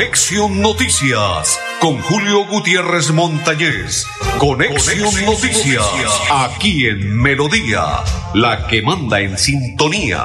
Conexión Noticias con Julio Gutiérrez Montañez. Conexión, Noticias, aquí en Melodía, la que manda en sintonía.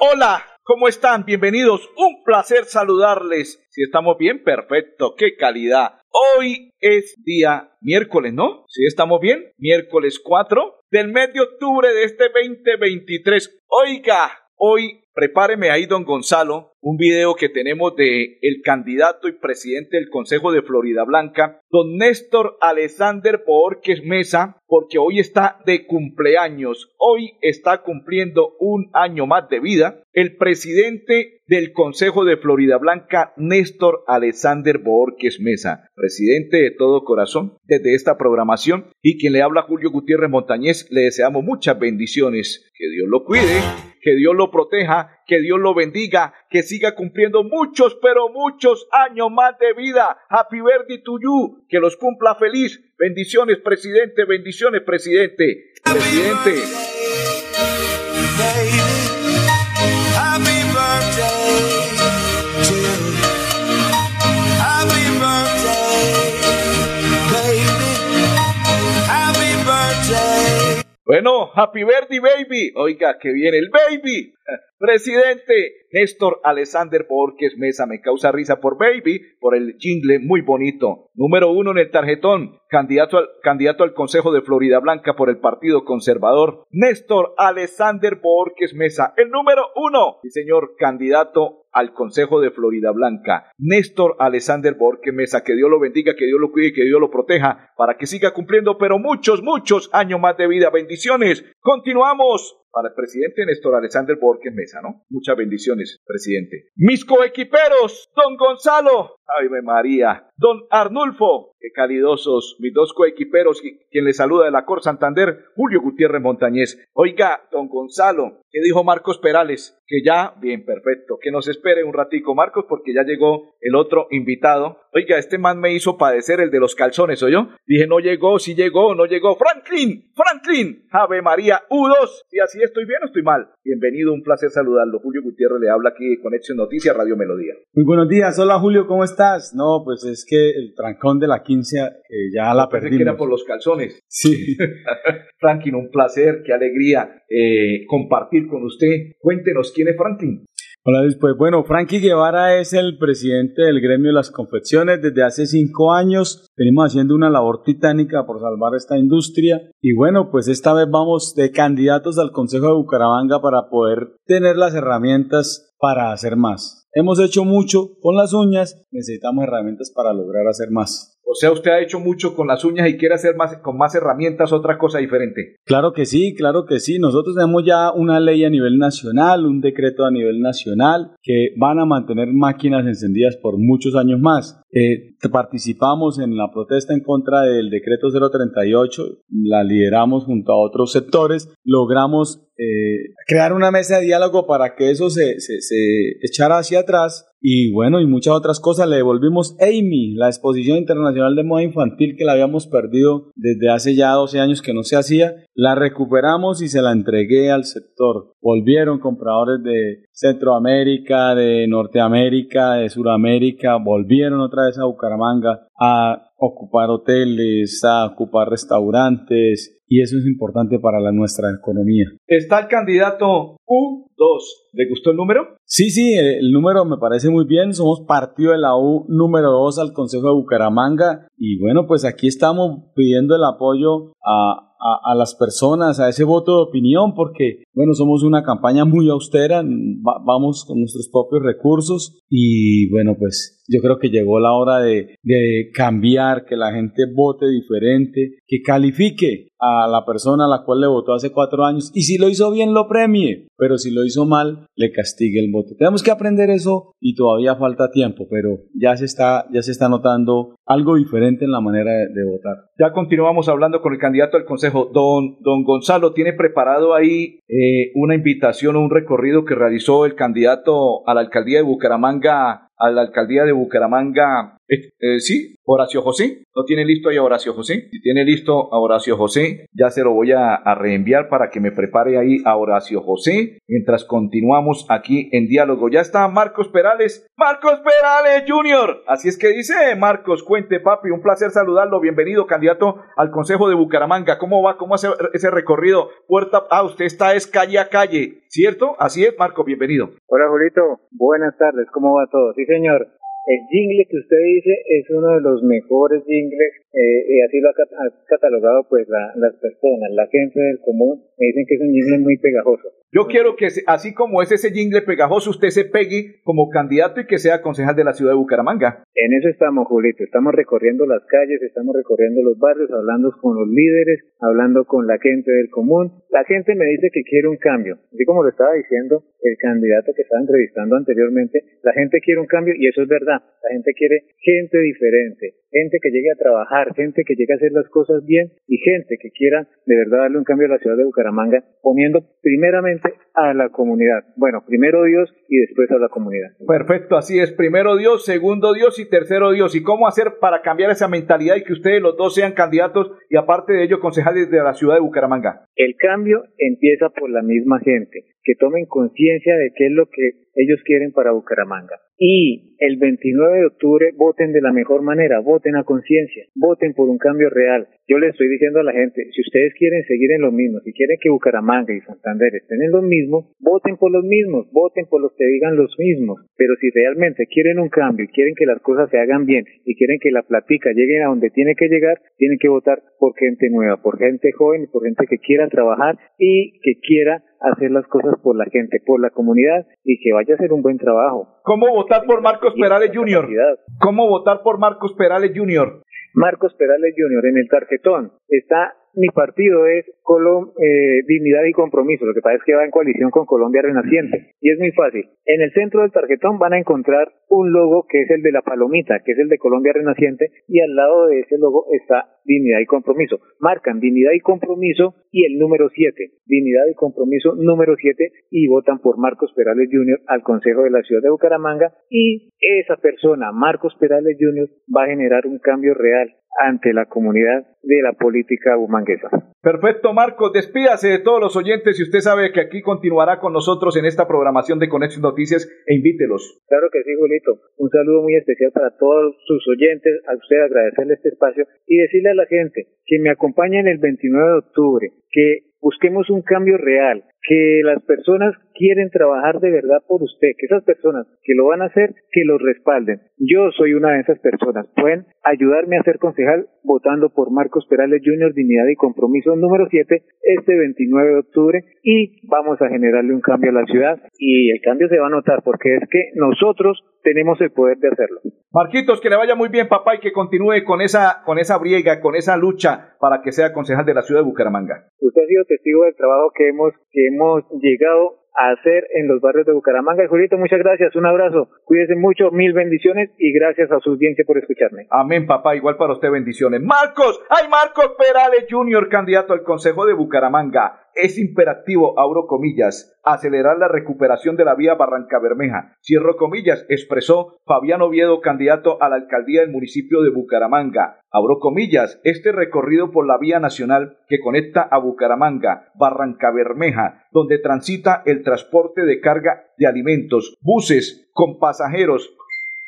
Hola, ¿cómo están? Bienvenidos. Un placer saludarles. Si estamos bien, perfecto. Qué calidad. Hoy es día miércoles, ¿no? Si estamos bien, miércoles 4 del mes de octubre de este 2023. Oiga, hoy prepáreme ahí, don Gonzalo, un video que tenemos de el candidato y presidente del Consejo de Florida Blanca, don Néstor Alexander Borges Mesa, porque hoy está de cumpleaños, hoy está cumpliendo un año más de vida, el presidente del Consejo de Florida Blanca, Néstor Alexander Borges Mesa, presidente de todo corazón desde esta programación. Y quien le habla Julio Gutiérrez Montañez, le deseamos muchas bendiciones, que Dios lo cuide, que Dios lo proteja, que Dios lo bendiga, que siga cumpliendo muchos, pero muchos años más de vida. Happy birthday to que los cumpla feliz. Bendiciones, presidente, bendiciones, presidente. Presidente. Bueno, happy birthday, baby. Oiga, que viene el baby. Presidente Néstor Alexander Borges Mesa, me causa risa por Baby, por el jingle muy bonito. Número uno en el tarjetón, candidato al, candidato al Consejo de Florida Blanca por el Partido Conservador, Néstor Alexander Borges Mesa. El número uno, sí señor, candidato al Consejo de Florida Blanca, Néstor Alexander Borges Mesa. Que Dios lo bendiga, que Dios lo cuide que Dios lo proteja para que siga cumpliendo, pero muchos, muchos años más de vida. Bendiciones. Continuamos para el presidente Néstor Alexander Borges Mesa, ¿no? Muchas bendiciones, presidente. Mis coequiperos, don Gonzalo, Ay, María, don Arnulfo, qué calidosos, mis dos coequiperos, quien le saluda de la Cor Santander, Julio Gutiérrez Montañez. Oiga, don Gonzalo, ¿qué dijo Marcos Perales? Que ya, bien, perfecto, que nos espere un ratico, Marcos, porque ya llegó el otro invitado. Oiga, este man me hizo padecer el de los calzones, yo Dije, no llegó, si llegó, no llegó. Franklin, Franklin, Ave María, U2. Y así estoy bien o estoy mal. Bienvenido, un placer saludarlo. Julio Gutiérrez le habla aquí de Conexión Noticias, Radio Melodía. Muy buenos días, hola Julio, ¿cómo estás? No, pues es que el trancón de la 15 ya la perdimos. que era por los calzones. Sí. Franklin, un placer, qué alegría eh, compartir con usted. Cuéntenos quién es Franklin. Hola pues bueno, Frankie Guevara es el presidente del gremio de las confecciones desde hace cinco años. Venimos haciendo una labor titánica por salvar esta industria y bueno, pues esta vez vamos de candidatos al Consejo de Bucaramanga para poder tener las herramientas para hacer más. Hemos hecho mucho con las uñas, necesitamos herramientas para lograr hacer más. O sea, usted ha hecho mucho con las uñas y quiere hacer más con más herramientas otra cosa diferente. Claro que sí, claro que sí. Nosotros tenemos ya una ley a nivel nacional, un decreto a nivel nacional que van a mantener máquinas encendidas por muchos años más. Eh, participamos en la protesta en contra del decreto 038, la lideramos junto a otros sectores, logramos eh, crear una mesa de diálogo para que eso se, se, se echara hacia atrás y bueno, y muchas otras cosas. Le devolvimos Amy, la exposición internacional de moda infantil que la habíamos perdido desde hace ya 12 años que no se hacía. La recuperamos y se la entregué al sector. Volvieron compradores de Centroamérica, de Norteamérica, de Suramérica, volvieron otra vez a Bucaramanga a ocupar hoteles, a ocupar restaurantes, y eso es importante para la, nuestra economía. Está el candidato U2. ¿Le gustó el número? Sí, sí, el número me parece muy bien. Somos partido de la U número 2 al Consejo de Bucaramanga y bueno, pues aquí estamos pidiendo el apoyo a, a, las personas, a ese voto de opinión, porque, bueno, somos una campaña muy austera, vamos con nuestros propios recursos y, bueno, pues yo creo que llegó la hora de, de cambiar, que la gente vote diferente, que califique a la persona a la cual le votó hace cuatro años y si lo hizo bien lo premie, pero si lo hizo mal le castigue el voto. Tenemos que aprender eso y todavía falta tiempo, pero ya se está, ya se está notando algo diferente en la manera de, votar. Ya continuamos hablando con el candidato al Consejo. Don, don Gonzalo, ¿tiene preparado ahí eh, una invitación o un recorrido que realizó el candidato a la alcaldía de Bucaramanga, a la alcaldía de Bucaramanga, Eh, sí, Horacio José. ¿No tiene listo ahí Horacio José? Si tiene listo a Horacio José, ya se lo voy a, reenviar para que me prepare ahí a Horacio José mientras continuamos aquí en diálogo. Ya está Marcos Perales. Marcos Perales Jr. Así es que dice Marcos, cuente papi, un placer saludarlo. Bienvenido, candidato al Consejo de Bucaramanga. ¿Cómo va? ¿Cómo hace ese recorrido? Puerta. Ah, usted está es calle a calle, ¿cierto? Así es, Marco, bienvenido. Hola, Julito. Buenas tardes. ¿Cómo va todo? Sí, señor. El jingle que usted dice es uno de los mejores jingles eh, y así lo ha, catalogado pues la, las personas, la gente del común, me dicen que es un jingle muy pegajoso. Yo quiero que así como es ese jingle pegajoso, usted se pegue como candidato y que sea concejal de la ciudad de Bucaramanga. En eso estamos, Julito. Estamos recorriendo las calles, estamos recorriendo los barrios, hablando con los líderes, hablando con la gente del común. La gente me dice que quiere un cambio. Así como lo estaba diciendo el candidato que estaba entrevistando anteriormente, la gente quiere un cambio y eso es verdad. La gente quiere gente diferente, gente que llegue a trabajar, gente que llegue a hacer las cosas bien y gente que quiera de verdad darle un cambio a la ciudad de Bucaramanga, poniendo primeramente a la comunidad. Bueno, primero Dios y después a la comunidad. Perfecto, así es. Primero Dios, segundo Dios y tercero Dios. ¿Y cómo hacer para cambiar esa mentalidad y que ustedes los dos sean candidatos y aparte de ello concejales de la ciudad de Bucaramanga? El cambio empieza por la misma gente, que tomen conciencia de qué es lo que ellos quieren para Bucaramanga. Y el 29 de octubre voten de la mejor manera, voten a conciencia, voten por un cambio real. Yo le estoy diciendo a la gente, si ustedes quieren seguir en lo mismo, si quieren que Bucaramanga y Santander estén en lo mismo, voten por los mismos, voten por los que digan los mismos. Pero si realmente quieren un cambio y quieren que las cosas se hagan bien y quieren que la platica llegue a donde tiene que llegar, tienen que votar por gente nueva, por gente joven y por gente que quiera trabajar y que quiera hacer las cosas por la gente, por la comunidad y que vaya a hacer un buen trabajo. ¿Cómo votar por Marcos Perales Jr.? ¿Cómo votar por Marcos Perales Jr.? Marcos Perales Jr. en el tarjetón está mi partido es Colom eh, Dignidad y Compromiso. Lo que pasa es que va en coalición con Colombia Renaciente. Y es muy fácil. En el centro del tarjetón van a encontrar un logo que es el de la palomita, que es el de Colombia Renaciente, y al lado de ese logo está Dignidad y Compromiso. Marcan Dignidad y Compromiso y el número 7. Dignidad y Compromiso número 7 y votan por Marcos Perales Jr. al Consejo de la Ciudad de Bucaramanga y esa persona, Marcos Perales Jr., va a generar un cambio real ante la comunidad de la política bumanguesa. Perfecto, Marcos. Despídase de todos los oyentes y usted sabe que aquí continuará con nosotros en esta programación de Conexión Noticias e invítelos. Claro que sí, Julito. Un saludo muy especial para todos sus oyentes, a usted agradecerle este espacio y decirle a la gente que me acompañen el 29 de octubre, que busquemos un cambio real, que las personas quieren trabajar de verdad por usted, que esas personas que lo van a hacer, que los respalden. Yo soy una de esas personas. Pueden ayudarme a ser concejal votando por Marcos Perales Jr. Dignidad y Compromiso número 7 este 29 de octubre y vamos a generarle un cambio a la ciudad y el cambio se va a notar porque es que nosotros tenemos el poder de hacerlo. Marquitos, que le vaya muy bien, papá, y que continúe con esa, con esa briega, con esa lucha para que sea concejal de la ciudad de Bucaramanga. Usted ha sido testigo del trabajo que hemos, que hemos llegado a hacer en los barrios de Bucaramanga. Julito, muchas gracias, un abrazo, cuídense mucho, mil bendiciones y gracias a su audiencia por escucharme. Amén, papá, igual para usted bendiciones. Marcos, ay Marcos Perales Jr., candidato al Consejo de Bucaramanga es imperativo, abro comillas, acelerar la recuperación de la vía Barranca Bermeja. Cierro comillas, expresó Fabián Oviedo, candidato a la alcaldía del municipio de Bucaramanga. Abro comillas, este recorrido por la vía nacional que conecta a Bucaramanga, Barranca Bermeja, donde transita el transporte de carga de alimentos, buses con pasajeros,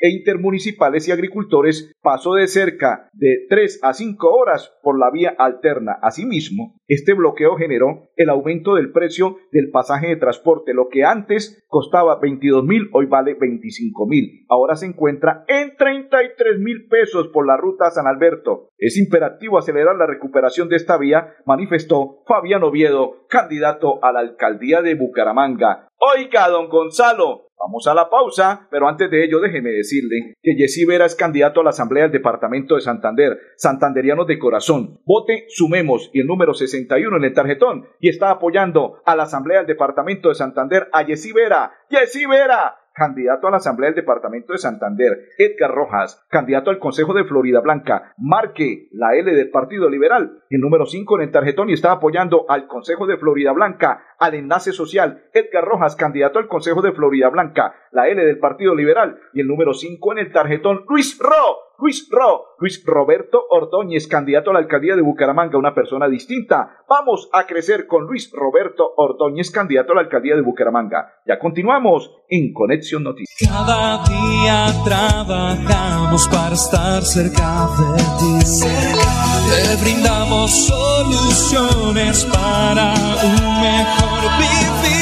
e intermunicipales y agricultores pasó de cerca de 3 a 5 horas por la vía alterna. Asimismo, este bloqueo generó el aumento del precio del pasaje de transporte, lo que antes costaba 22 mil, hoy vale 25 mil. Ahora se encuentra en 33 mil pesos por la ruta San Alberto. Es imperativo acelerar la recuperación de esta vía, manifestó Fabián Oviedo, candidato a la alcaldía de Bucaramanga. Oiga, don Gonzalo, Vamos a la pausa, pero antes de ello déjeme decirle que Jessy Vera es candidato a la Asamblea del Departamento de Santander, santanderianos de corazón. Vote Sumemos y el número 61 en el tarjetón y está apoyando a la Asamblea del Departamento de Santander a Jessy Vera. Jessy Vera, candidato a la Asamblea del Departamento de Santander, Edgar Rojas, candidato al Consejo de Florida Blanca, marque la L del Partido Liberal, el número 5 en el tarjetón y está apoyando al Consejo de Florida Blanca, al Enlace Social, Edgar Rojas, candidato al Consejo de Florida Blanca, la L del Partido Liberal. Y el número 5 en el tarjetón, Luis Ro. Luis Ro, Luis Roberto Ordóñez, candidato a la alcaldía de Bucaramanga, una persona distinta. Vamos a crecer con Luis Roberto Ordóñez, candidato a la alcaldía de Bucaramanga. Ya continuamos en Conexión Noticias. Cada día trabajamos para estar cerca de ti. Te brindamos soluciones para un mejor vivir.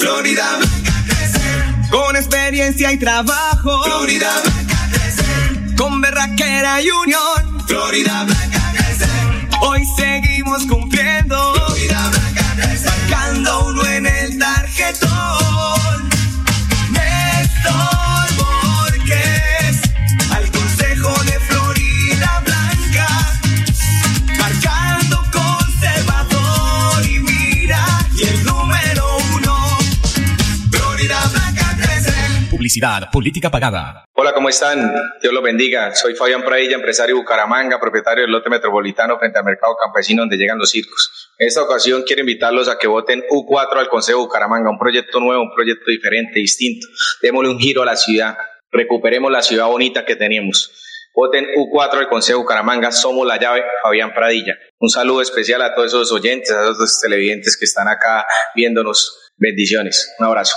Florida Blanca crece con experiencia y trabajo. Florida Blanca crece con berraquera y unión. Florida Blanca crece. Hoy seguimos cumpliendo. Florida Blanca crece. Marcando uno en el tarjetón. Política pagada. Hola, ¿cómo están? Dios los bendiga. Soy Fabián Pradilla, empresario de Bucaramanga, propietario del lote metropolitano frente al mercado campesino donde llegan los circos. En esta ocasión quiero invitarlos a que voten U4 al Consejo Bucaramanga, un proyecto nuevo, un proyecto diferente, distinto. Démosle un giro a la ciudad, recuperemos la ciudad bonita que teníamos. Voten U4 al Consejo Bucaramanga, somos la llave, Fabián Pradilla. Un saludo especial a todos esos oyentes, a todos los televidentes que están acá viéndonos. Bendiciones. Un abrazo.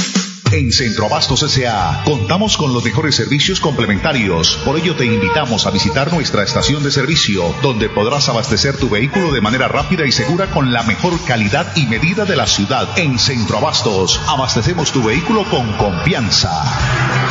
En Centroabastos S.A. contamos con los mejores servicios complementarios. Por ello te invitamos a visitar nuestra estación de servicio, donde podrás abastecer tu vehículo de manera rápida y segura con la mejor calidad y medida de la ciudad. En Centroabastos, abastecemos tu vehículo con confianza.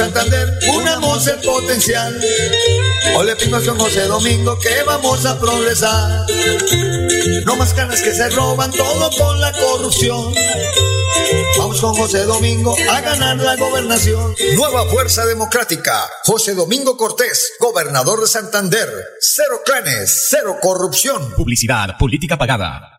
Santander, unamos el potencial. Ole, pingo, es con José Domingo que vamos a progresar. No más canas que se roban todo con la corrupción. Vamos con José Domingo a ganar la gobernación. Nueva Fuerza Democrática. José Domingo Cortés, gobernador de Santander. Cero clanes, cero corrupción. Publicidad política pagada.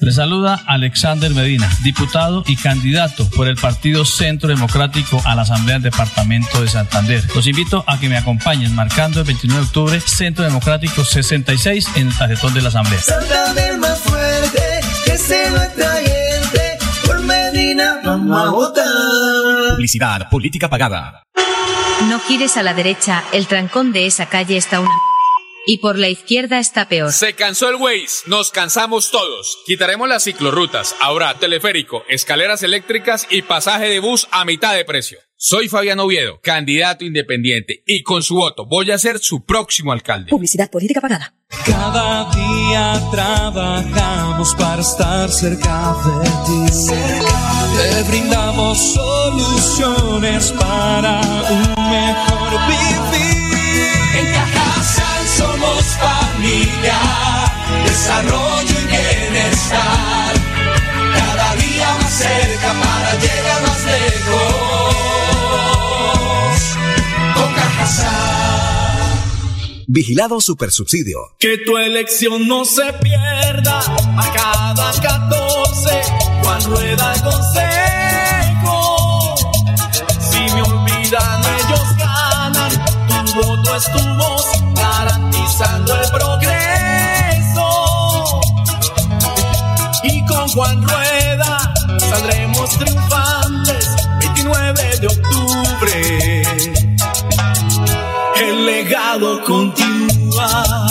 Le saluda Alexander Medina, diputado y candidato por el Partido Centro Democrático a la Asamblea del Departamento de Santander. Los invito a que me acompañen marcando el 29 de octubre Centro Democrático 66 en el tarjetón de la Asamblea. Santander más fuerte, que se nuestra gente. Por Medina vamos a votar. Publicidad política pagada. No gires a la derecha, el trancón de esa calle está una... y por la izquierda está peor. Se cansó el Waze, nos cansamos todos. Quitaremos las ciclorrutas, ahora teleférico, escaleras eléctricas y pasaje de bus a mitad de precio. Soy Fabián Oviedo, candidato independiente, y con su voto voy a ser su próximo alcalde. Publicidad política pagada. Cada día trabajamos para estar cerca de ti. Te brindamos soluciones para un mejor vivir. Somos familia, desarrollo y bienestar. Cada día más cerca para llegar más lejos. Con Cajasal. Vigilado Supersubsidio. Que tu elección no se pierda a cada 14 Juan Rueda el consejo. Tu voz garantizando el progreso. Y con Juan Rueda saldremos triunfantes 29 de octubre. El legado continúa.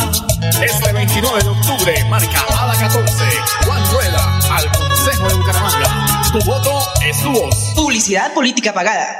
Este 29 de octubre marca a la 14. Juan Rueda al Consejo de Bucaramanga. Tu voto es tu voz. Publicidad política pagada.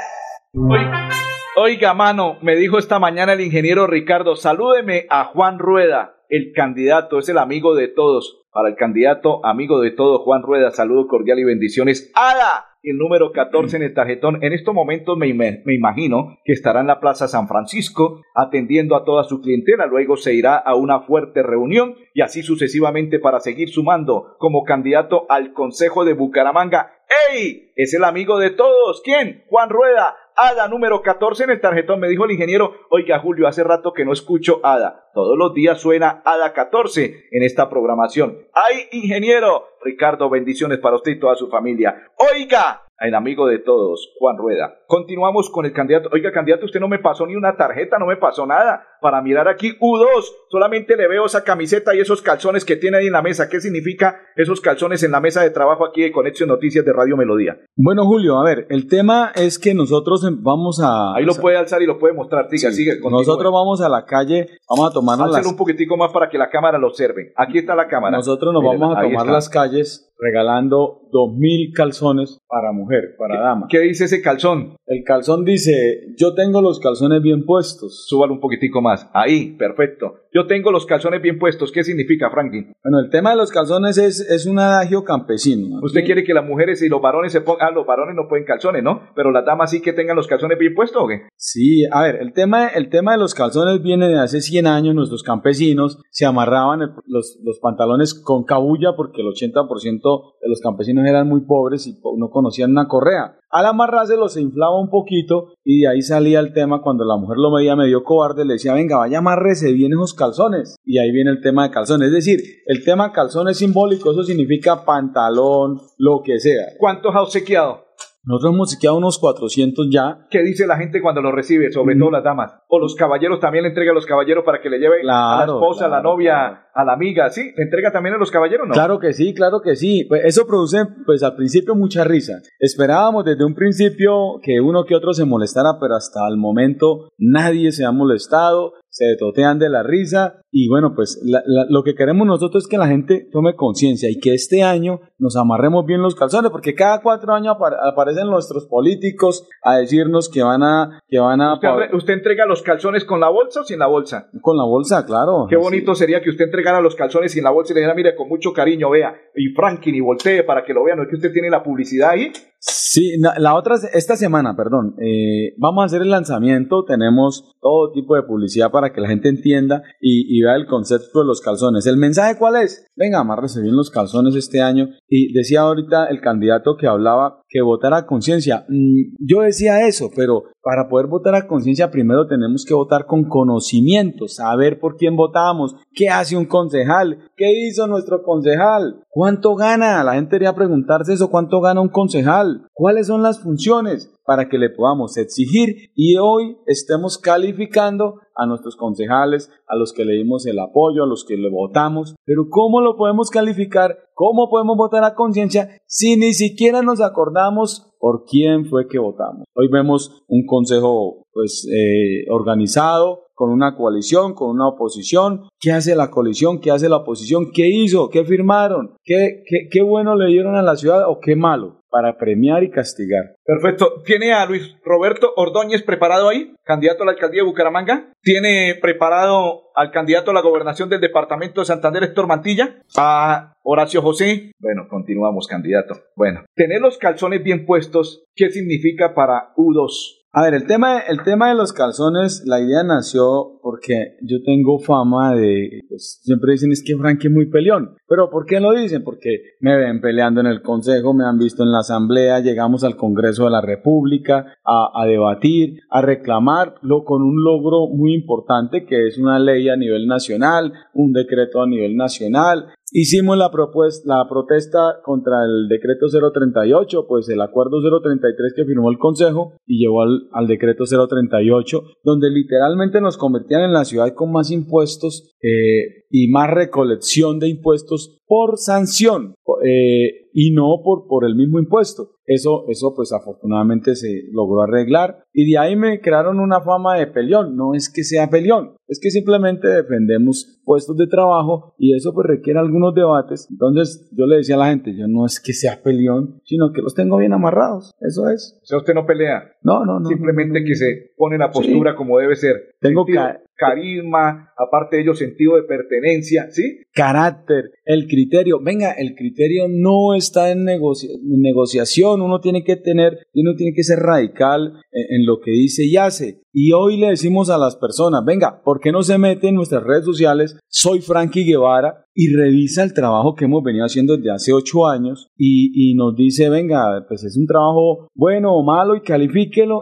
Oiga, mano, me dijo esta mañana el ingeniero Ricardo, salúdeme a Juan Rueda, el candidato, es el amigo de todos. Para el candidato, amigo de todos, Juan Rueda, saludo cordial y bendiciones. ¡Ada! El número 14 en el tarjetón. En estos momentos me, me- imagino que estará en la Plaza San Francisco atendiendo a toda su clientela. Luego se irá a una fuerte reunión y así sucesivamente para seguir sumando como candidato al Consejo de Bucaramanga. ¡Ey! Es el amigo de todos. ¿Quién? Juan Rueda. Ada número 14 en el tarjetón. Me dijo el ingeniero, oiga Julio, hace rato que no escucho Ada. Todos los días suena Ada 14 en esta programación. ¡Ay, ingeniero! Ricardo, bendiciones para usted y toda su familia. Oiga, el amigo de todos, Juan Rueda. Continuamos con el candidato. Oiga, candidato, usted no me pasó ni una tarjeta, no me pasó nada. Para mirar aquí, U2, solamente le veo esa camiseta y esos calzones que tiene ahí en la mesa. ¿Qué significa esos calzones en la mesa de trabajo aquí de Conexión Noticias de Radio Melodía? Bueno, Julio, a ver, el tema es que nosotros em- vamos a... Ahí lo puede alzar y lo puede mostrar. Siga, sigue. continúe. Nosotros vamos a la calle, vamos a tomarnos las... un poquitico más para que la cámara lo observe. Aquí está la cámara. Nosotros nos vamos a tomar está. las calles regalando dos mil calzones para mujer, para dama. ¿Qué dice ese calzón? El calzón dice, yo tengo los calzones bien puestos. Súbalo un poquitico más. Ahí, perfecto. Yo tengo los calzones bien puestos. ¿Qué significa, Franklin? Bueno, el tema de los calzones es, es un adagio campesino. Usted quiere que las mujeres y los varones se pongan... Ah, los varones no pueden calzones, ¿no? Pero las damas sí que tengan los calzones bien puestos, ¿o qué? Sí, a ver, el tema, el tema de los calzones viene de hace 100 años. Nuestros campesinos se amarraban el- los, los pantalones con cabulla porque el 80% de los campesinos eran muy pobres y no conocían una correa. Al amarrárselos se inflaba un poquito y de ahí salía el tema cuando la mujer lo veía medio cobarde, le decía, venga, vaya, amárrese bien esos calzones. Y ahí viene el tema de calzones. Es decir, el tema calzón es simbólico, eso significa pantalón, lo que sea. ¿Cuántos ha obsequiado? Nosotros hemos quedado unos 400 ya. ¿Qué dice la gente cuando lo recibe? Sobre todo las damas. O los caballeros también le entrega a los caballeros para que le lleve a la Claro, esposa, a la claro, novia, a la amiga. ¿Sí? ¿Le entrega también a los caballeros no? Claro que sí, claro que sí. Pues eso produce, pues al principio mucha risa. Esperábamos desde un principio que uno que otro se molestara, pero hasta el momento nadie se ha molestado, se totean de la risa y bueno, pues la- la- lo que queremos nosotros es que la gente tome conciencia y que este año nos amarremos bien los calzones, porque cada cuatro años apar- aparecen nuestros políticos a decirnos que van a, que van a ¿Usted, usted entrega los calzones con la bolsa o sin la bolsa? con la bolsa, claro. Qué bonito sería que usted entregara los calzones sin la bolsa y le dijera, mire, con mucho cariño, vea, y Franklin, y voltee para que lo vean. ¿No es que usted tiene la publicidad ahí? Sí, la otra, esta semana, perdón, eh, vamos a hacer el lanzamiento, tenemos todo tipo de publicidad para que la gente entienda y, y vea el concepto de los calzones. ¿El mensaje cuál es? Venga, amárrese bien los calzones este año. Y decía ahorita el candidato que hablaba que votar a conciencia. Mm, yo decía eso, pero para poder votar a conciencia primero tenemos que votar con conocimiento, saber por quién votamos, qué hace un concejal, qué hizo nuestro concejal, cuánto gana. La gente debería preguntarse eso, cuánto gana un concejal, cuáles son las funciones para que le podamos exigir y hoy estemos calificando a nuestros concejales, a los que le dimos el apoyo, a los que le votamos, pero ¿cómo lo podemos calificar? ¿Cómo podemos votar a conciencia si ni siquiera nos acordamos por quién fue que votamos? Hoy vemos un consejo pues eh, organizado con una coalición, con una oposición. ¿Qué hace la coalición? ¿Qué hace la oposición? ¿Qué hizo? ¿Qué firmaron? ¿Qué, qué, qué bueno le dieron a la ciudad o qué malo? Para premiar y castigar. Perfecto. ¿Tiene a Luis Roberto Ordóñez preparado ahí? Candidato a la alcaldía de Bucaramanga. ¿Tiene preparado al candidato a la gobernación del departamento de Santander, Héctor Mantilla? A Horacio José. Bueno, continuamos, candidato. Bueno, tener los calzones bien puestos, ¿qué significa para U2? A ver, el tema, el tema de los calzones, la idea nació porque yo tengo fama de, pues, siempre dicen es que Frank es muy peleón, pero ¿por qué lo dicen? Porque me ven peleando en el Consejo, me han visto en la Asamblea, llegamos al Congreso de la República a debatir, a reclamarlo con un logro muy importante que es una ley a nivel nacional, un decreto a nivel nacional, Hicimos la, propuesta, la protesta contra el decreto 038, pues el acuerdo 033 que firmó el Consejo y llevó al, decreto 038, donde literalmente nos convertían en la ciudad con más impuestos eh, y más recolección de impuestos por sanción eh, y no por, por el mismo impuesto. Eso, eso pues afortunadamente se logró arreglar y de ahí me crearon una fama de peleón. No es que sea peleón, es que simplemente defendemos puestos de trabajo y eso pues requiere algunos debates. Entonces yo le decía a la gente, yo no es que sea peleón, sino que los tengo bien amarrados. Eso es. O sea, usted no pelea. No, no, no. Simplemente no, no, que se pone la postura Sí. como debe ser. Tengo ca- carisma, aparte de ello, sentido de pertenencia, ¿sí? carácter, el criterio. Venga, el criterio no está en, negocia- en negociación, uno tiene que tener, uno tiene que ser radical en, en lo que dice y hace. Y hoy le decimos a las personas, venga, ¿por qué no se mete en nuestras redes sociales? Soy Frankie Guevara y revisa el trabajo que hemos venido haciendo desde hace ocho años y, y nos dice, venga, pues es un trabajo bueno o malo y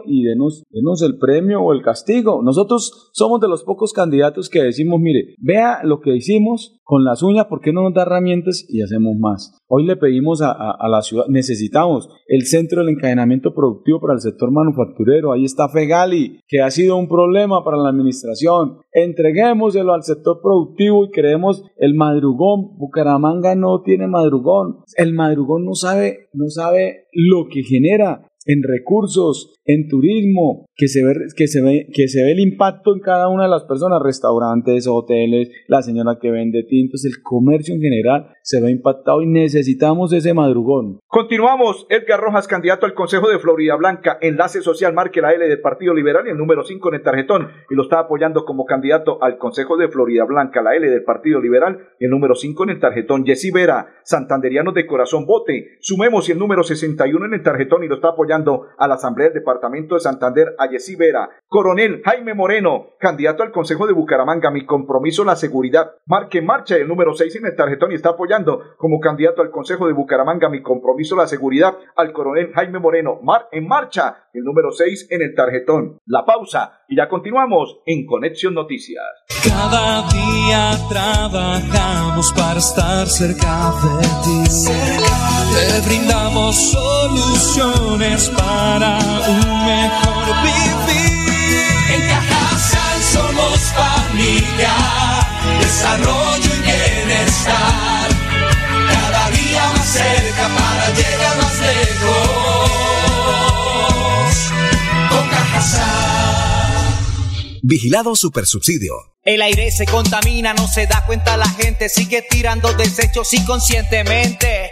y denos, denos el premio o el castigo. Nosotros somos de los pocos candidatos que decimos, mire, vea lo que hicimos con las uñas, ¿por qué no nos da herramientas y hacemos más? Hoy le pedimos a, a- a la ciudad, necesitamos el centro del encadenamiento productivo para el sector manufacturero, ahí está Fegali, que ha sido un problema para la administración, entreguémoselo al sector productivo y creemos el madrugón, Bucaramanga no tiene madrugón, el madrugón no sabe, no sabe lo que genera en recursos, en turismo, que se ve, que se ve, que se ve el impacto en cada una de las personas, restaurantes, hoteles, la señora que vende tintos, el comercio en general se ve impactado y necesitamos ese madrugón. Continuamos. Edgar Rojas, candidato al Consejo de Florida Blanca, enlace social, marque la L del Partido Liberal y el número 5 en el tarjetón. Y lo está apoyando como candidato al Consejo de Florida Blanca, la L del Partido Liberal y el número 5 en el tarjetón. Jessy Vera, santanderianos de corazón, vote. Sumemos y el número 61 en el tarjetón y lo está apoyando a la Asamblea del Departamento de Santander, a Jessy Vera. Coronel Jaime Moreno, candidato al Consejo de Bucaramanga, mi compromiso, la seguridad. Marque en marcha el número 6 en el tarjetón y está apoyando como candidato al Consejo de Bucaramanga, mi compromiso, la seguridad, al coronel Jaime Moreno. Mar en marcha, el número 6 en el tarjetón. La pausa y ya continuamos en Conexión Noticias. Cada día trabajamos para estar cerca de ti. Te brindamos soluciones para un mejor vivir. Somos familia, desarrollo y bienestar. Cada día más cerca para llegar más lejos. Con Cajasal. Vigilado Supersubsidio. El aire se contamina, no se da cuenta la gente, sigue tirando desechos inconscientemente.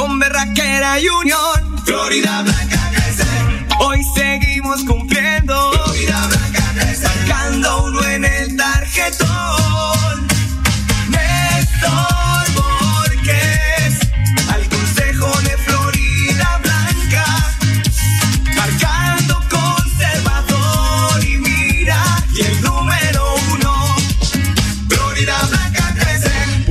con berraquera y unión. Florida Blanca crece. Hoy seguimos cumpliendo. Florida Blanca crece sacando uno en el tarjetón. Néstor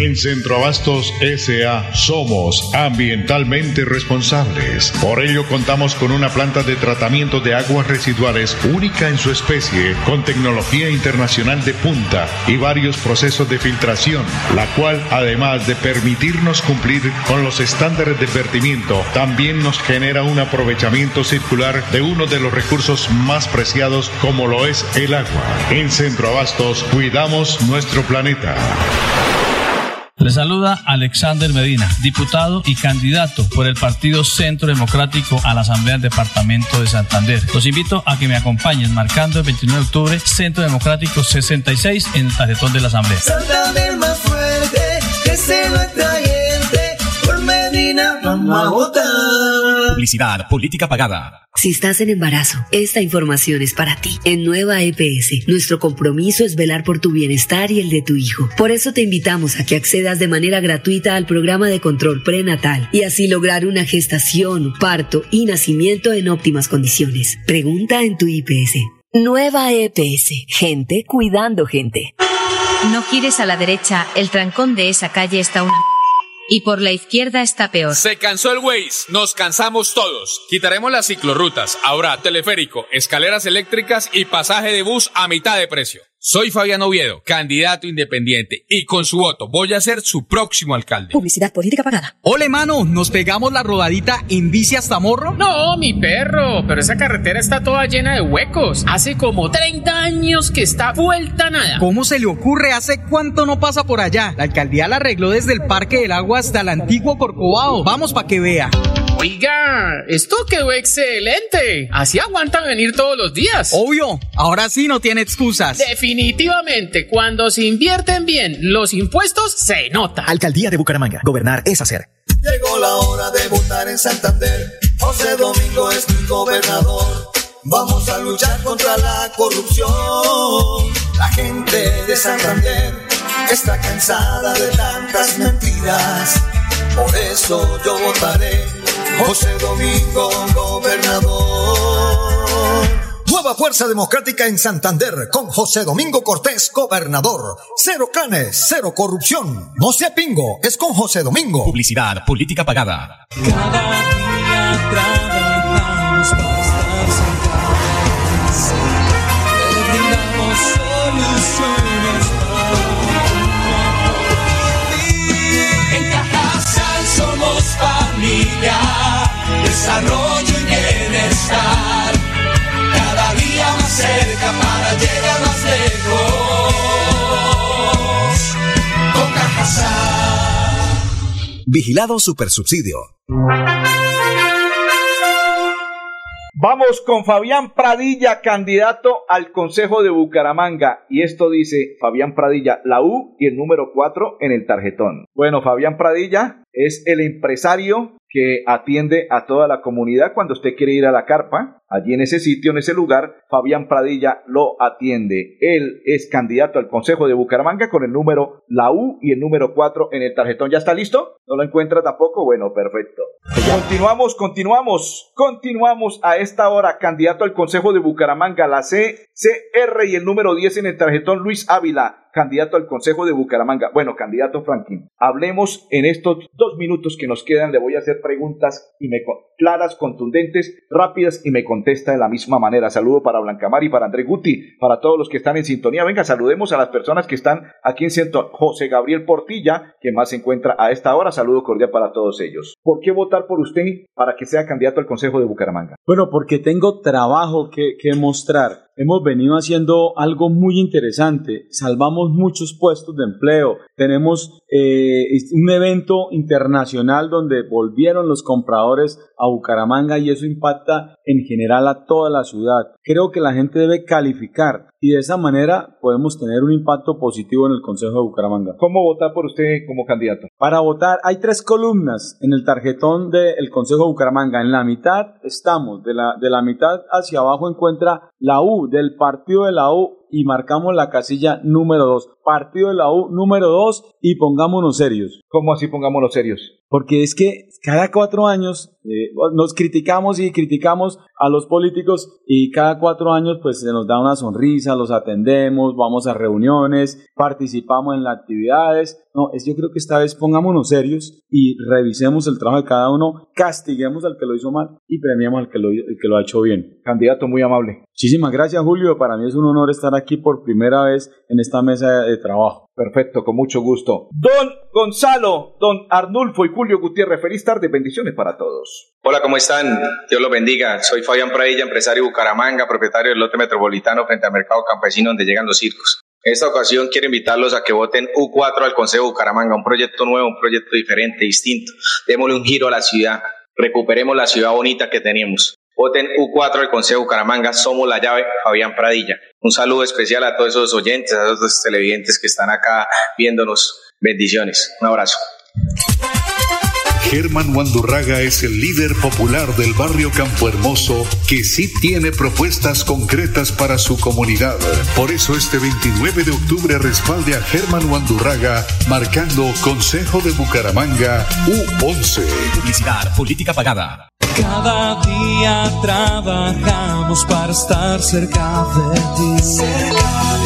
En Centroabastos SA somos ambientalmente responsables. Por ello contamos con una planta de tratamiento de aguas residuales única en su especie, con tecnología internacional de punta y varios procesos de filtración, la cual además de permitirnos cumplir con los estándares de vertimiento, también nos genera un aprovechamiento circular de uno de los recursos más preciados como lo es el agua. En Centroabastos cuidamos nuestro planeta. Le saluda Alexander Medina, diputado y candidato por el Partido Centro Democrático a la Asamblea del Departamento de Santander. Los invito a que me acompañen marcando el 29 de octubre Centro Democrático 66 en el tarjetón de la Asamblea. Santander más fuerte, que se lo atrayente, por Medina vamos a votar. Publicidad, política pagada. Si estás en embarazo, esta información es para ti. En Nueva EPS, nuestro compromiso es velar por tu bienestar y el de tu hijo. Por eso te invitamos a que accedas de manera gratuita al programa de control prenatal y así lograr una gestación, parto y nacimiento en óptimas condiciones. Pregunta en tu IPS. Nueva EPS, gente cuidando gente. No gires a la derecha, el trancón de esa calle está una... Y por la izquierda está peor. Se cansó el Waze, nos cansamos todos. Quitaremos las ciclorrutas, ahora teleférico, escaleras eléctricas y pasaje de bus a mitad de precio. Soy Fabián Oviedo, candidato independiente, y con su voto voy a ser su próximo alcalde. Publicidad política pagada. Ole, mano, ¿nos pegamos la rodadita en bici hasta Morro? No, mi perro, pero esa carretera está toda llena de huecos. Hace como 30 años que está vuelta nada. ¿Cómo se le ocurre? ¿Hace cuánto no pasa por allá? La alcaldía la arregló desde el Parque del Agua hasta el antiguo Corcovado. Vamos pa' que vea. Oiga, esto quedó excelente. Así aguantan venir todos los días. Obvio, ahora sí no tiene excusas. Definitivamente, cuando se invierten bien los impuestos, se nota. Alcaldía de Bucaramanga. Gobernar es hacer. Llegó la hora de votar en Santander. José Domingo es mi gobernador. Vamos a luchar contra la corrupción. La gente de Santander está cansada de tantas mentiras. Por eso yo votaré José Domingo, gobernador. Nueva Fuerza Democrática en Santander con José Domingo Cortés, gobernador. Cero canes, cero corrupción. No sea pingo, es con José Domingo. Publicidad, política pagada. Cada día trabajamos para estar brindamos soluciones para En Cajasal somos familia, desarrollo y bienestar. Cerca para llegar más lejos. Vigilado Supersubsidio. Vamos con Fabián Pradilla, candidato al Consejo de Bucaramanga. Y esto dice Fabián Pradilla, la U y el número 4 en el tarjetón. Bueno, Fabián Pradilla es el empresario que atiende a toda la comunidad cuando usted quiere ir a la carpa. Allí en ese sitio, en ese lugar, Fabián Pradilla lo atiende. Él es candidato al Consejo de Bucaramanga con el número la U y el número 4 en el tarjetón. ¿Ya está listo? ¿No lo encuentra tampoco? Bueno, perfecto. Continuamos, continuamos, continuamos a esta hora. Candidato al Consejo de Bucaramanga, la CCR y el número 10 en el tarjetón, Luis Ávila, candidato al Consejo de Bucaramanga. Bueno, candidato Franklin, hablemos en estos dos minutos que nos quedan. Le voy a hacer preguntas y me, claras, contundentes, rápidas y me contesta de la misma manera. Saludo para Blancamar y para André Guti, para todos los que están en sintonía. Venga, saludemos a las personas que están aquí en Centro. José Gabriel Portilla, que más se encuentra a esta hora. Saludo cordial para todos ellos. ¿Por qué votar por usted para que sea candidato al Consejo de Bucaramanga? Bueno, porque tengo trabajo que mostrar. Hemos venido haciendo algo muy interesante. Salvamos muchos puestos de empleo. Tenemos eh, un evento internacional donde volvieron los compradores a Bucaramanga y eso impacta en general a toda la ciudad. Creo que la gente debe calificar y de esa manera podemos tener un impacto positivo en el Consejo de Bucaramanga. ¿Cómo votar por usted como candidato? Para votar hay tres columnas en el tarjetón del Consejo de Bucaramanga. En la mitad estamos, de la, de la mitad hacia abajo encuentra la U del partido de la U y marcamos la casilla número 2. Partido de la U número 2 y pongámonos serios. ¿Cómo así pongámonos serios? Porque es que cada cuatro años eh, nos criticamos y criticamos a los políticos y cada cuatro años pues se nos da una sonrisa, los atendemos, vamos a reuniones, participamos en las actividades. No, es yo creo que esta vez pongámonos serios y revisemos el trabajo de cada uno, castiguemos al que lo hizo mal y premiemos al que lo, al que lo ha hecho bien. Candidato muy amable. Muchísimas gracias Julio, para mí es un honor estar aquí por primera vez en esta mesa de trabajo. Perfecto, con mucho gusto. Don Gonzalo, don Arnulfo y Julio Gutiérrez, feliz tarde, bendiciones para todos. Hola, ¿cómo están? Dios los bendiga. Soy Fabián Pradilla, empresario de Bucaramanga, propietario del lote metropolitano frente al mercado campesino donde llegan los circos. Esta ocasión quiero invitarlos a que voten U4 al Consejo Bucaramanga, un proyecto nuevo, un proyecto diferente, distinto. Démosle un giro a la ciudad, recuperemos la ciudad bonita que teníamos. Voten U4 al Consejo Bucaramanga, somos la llave, Fabián Pradilla. Un saludo especial a todos esos oyentes, a esos televidentes que están acá viéndonos. Bendiciones. Un abrazo. Germán Wandurraga es el líder popular del barrio Campo Hermoso que sí tiene propuestas concretas para su comunidad. Por eso este 29 de octubre respalde a Germán Wandurraga marcando Consejo de Bucaramanga U11. Publicidad, política pagada. Cada día trabajamos para estar cerca de ti.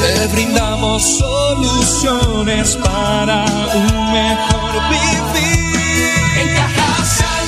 Te brindamos soluciones para un mejor vivir.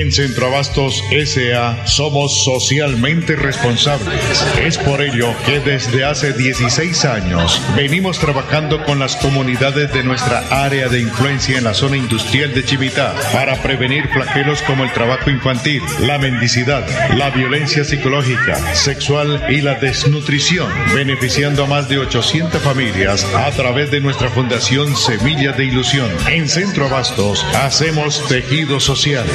En Centroabastos S.A. somos socialmente responsables. Es por ello que desde hace 16 años venimos trabajando con las comunidades de nuestra área de influencia en la zona industrial de Chivitá para prevenir flagelos como el trabajo infantil, la mendicidad, la violencia psicológica, sexual y la desnutrición, beneficiando a más de 800 familias a través de nuestra fundación Semillas de Ilusión. En Centro Abastos hacemos tejido social.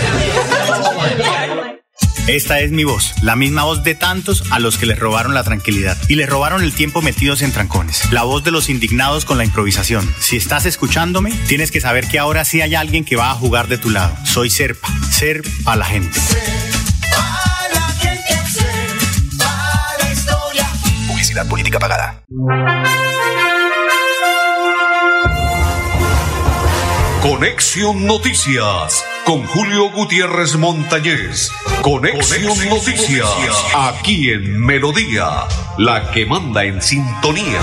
Esta es mi voz, la misma voz de tantos a los que les robaron la tranquilidad y les robaron el tiempo metidos en trancones. La voz de los indignados con la improvisación. Si estás escuchándome, tienes que saber que ahora sí hay alguien que va a jugar de tu lado. Soy Serpa, Ser a la gente. Publicidad política pagada. Conexión Noticias con Julio Gutiérrez Montañez. Conexión, Noticias, aquí en Melodía, la que manda en sintonía.